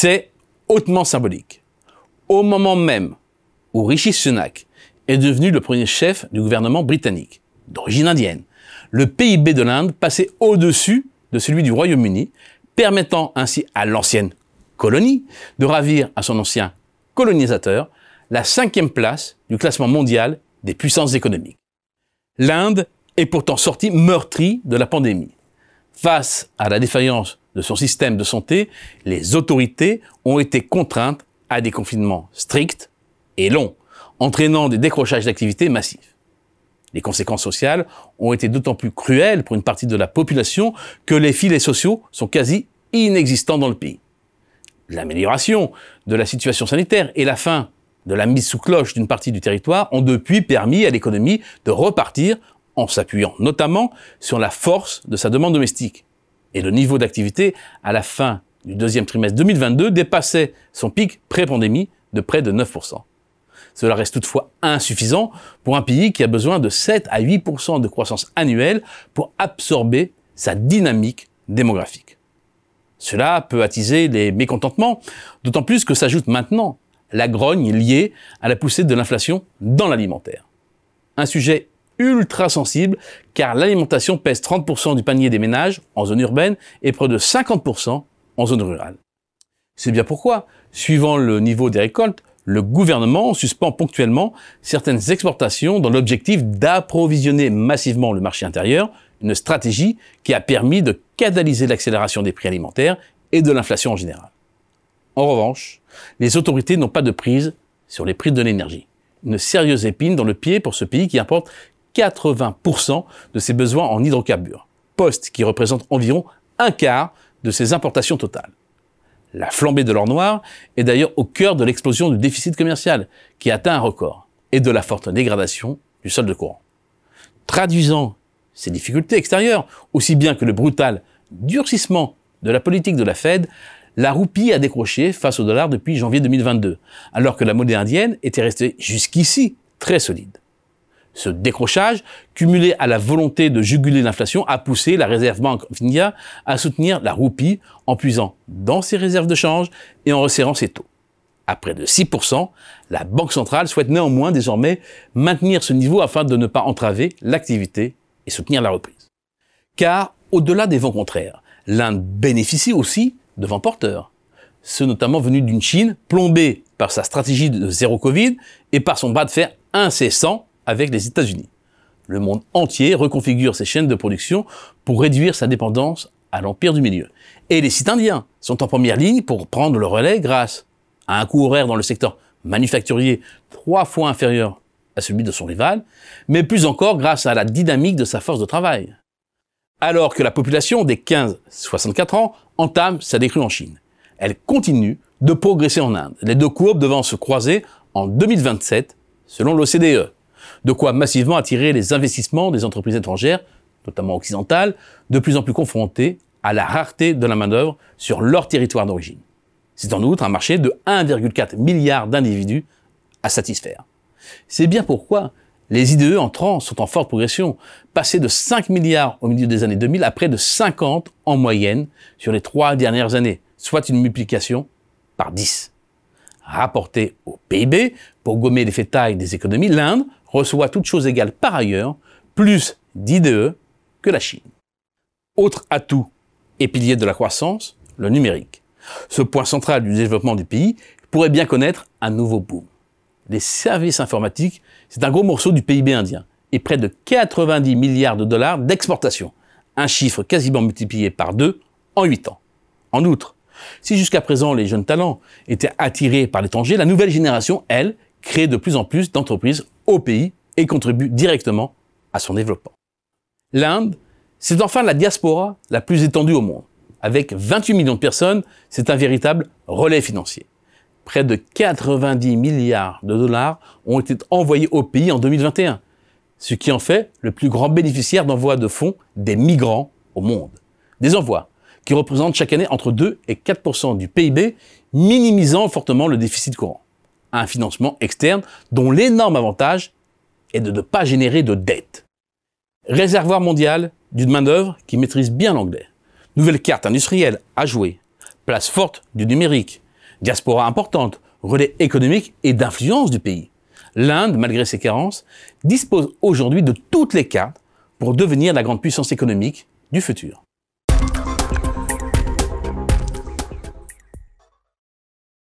C'est hautement symbolique. Au moment même où Rishi Sunak est devenu le premier chef du gouvernement britannique, d'origine indienne, le PIB de l'Inde passait au-dessus de celui du Royaume-Uni, permettant ainsi à l'ancienne colonie de ravir à son ancien colonisateur la cinquième place du classement mondial des puissances économiques. L'Inde est pourtant sortie meurtrie de la pandémie. Face à la défaillance de son système de santé, les autorités ont été contraintes à des confinements stricts et longs, entraînant des décrochages d'activité massifs. Les conséquences sociales ont été d'autant plus cruelles pour une partie de la population que les filets sociaux sont quasi inexistants dans le pays. L'amélioration de la situation sanitaire et la fin de la mise sous cloche d'une partie du territoire ont depuis permis à l'économie de repartir en s'appuyant notamment sur la force de sa demande domestique. Et le niveau d'activité à la fin du deuxième trimestre 2022 dépassait son pic pré-pandémie de près de 9%. Cela reste toutefois insuffisant pour un pays qui a besoin de 7 à 8% de croissance annuelle pour absorber sa dynamique démographique. Cela peut attiser les mécontentements, d'autant plus que s'ajoute maintenant la grogne liée à la poussée de l'inflation dans l'alimentaire. Un sujet ultra sensible car l'alimentation pèse 30% du panier des ménages en zone urbaine et près de 50% en zone rurale. C'est bien pourquoi, suivant le niveau des récoltes, le gouvernement suspend ponctuellement certaines exportations dans l'objectif d'approvisionner massivement le marché intérieur, une stratégie qui a permis de catalyser l'accélération des prix alimentaires et de l'inflation en général. En revanche, les autorités n'ont pas de prise sur les prix de l'énergie. Une sérieuse épine dans le pied pour ce pays qui importe 80% de ses besoins en hydrocarbures, poste qui représente environ un quart de ses importations totales. La flambée de l'or noir est d'ailleurs au cœur de l'explosion du déficit commercial, qui atteint un record, et de la forte dégradation du solde courant. Traduisant ces difficultés extérieures, aussi bien que le brutal durcissement de la politique de la Fed, la roupie a décroché face au dollar depuis janvier 2022, alors que la monnaie indienne était restée jusqu'ici très solide. Ce décrochage, cumulé à la volonté de juguler l'inflation, a poussé la réserve banque of India à soutenir la roupie en puisant dans ses réserves de change et en resserrant ses taux. À près de 6%, la Banque centrale souhaite néanmoins désormais maintenir ce niveau afin de ne pas entraver l'activité et soutenir la reprise. Car, au-delà des vents contraires, l'Inde bénéficie aussi de vents porteurs. Ceux notamment venus d'une Chine plombée par sa stratégie de zéro Covid et par son bras de fer incessant avec les États-Unis. Le monde entier reconfigure ses chaînes de production pour réduire sa dépendance à l'empire du milieu. Et les sites indiens sont en première ligne pour prendre le relais grâce à un coût horaire dans le secteur manufacturier trois fois inférieur à celui de son rival, mais plus encore grâce à la dynamique de sa force de travail. Alors que la population des 15-64 ans entame sa décrue en Chine, elle continue de progresser en Inde, les deux courbes devant se croiser en 2027 selon l'OCDE de quoi massivement attirer les investissements des entreprises étrangères, notamment occidentales, de plus en plus confrontées à la rareté de la main-d'œuvre sur leur territoire d'origine. C'est en outre un marché de 1,4 milliard d'individus à satisfaire. C'est bien pourquoi les IDE entrants sont en forte progression, passés de 5 milliards au milieu des années 2000 à près de 50 en moyenne sur les trois dernières années, soit une multiplication par 10. Rapporté au PIB, pour gommer l'effet taille des économies, l'Inde reçoit toutes choses égales par ailleurs plus d'IDE que la Chine. Autre atout et pilier de la croissance, le numérique. Ce point central du développement du pays pourrait bien connaître un nouveau boom. Les services informatiques, c'est un gros morceau du PIB indien et près de 90 milliards de dollars d'exportation, un chiffre quasiment multiplié par deux en 8 ans. En outre, si jusqu'à présent les jeunes talents étaient attirés par l'étranger, la nouvelle génération, elle, crée de plus en plus d'entreprises au pays et contribue directement à son développement. L'Inde, c'est enfin la diaspora la plus étendue au monde. Avec 28 millions de personnes, c'est un véritable relais financier. Près de 90 milliards de dollars ont été envoyés au pays en 2021, ce qui en fait le plus grand bénéficiaire d'envois de fonds des migrants au monde. Des envois qui représentent chaque année entre 2 et 4% du PIB, minimisant fortement le déficit courant un financement externe dont l'énorme avantage est de ne pas générer de dette. Réservoir mondial d'une main-d'œuvre qui maîtrise bien l'anglais. Nouvelle carte industrielle à jouer. Place forte du numérique. Diaspora importante, relais économique et d'influence du pays. L'Inde, malgré ses carences, dispose aujourd'hui de toutes les cartes pour devenir la grande puissance économique du futur.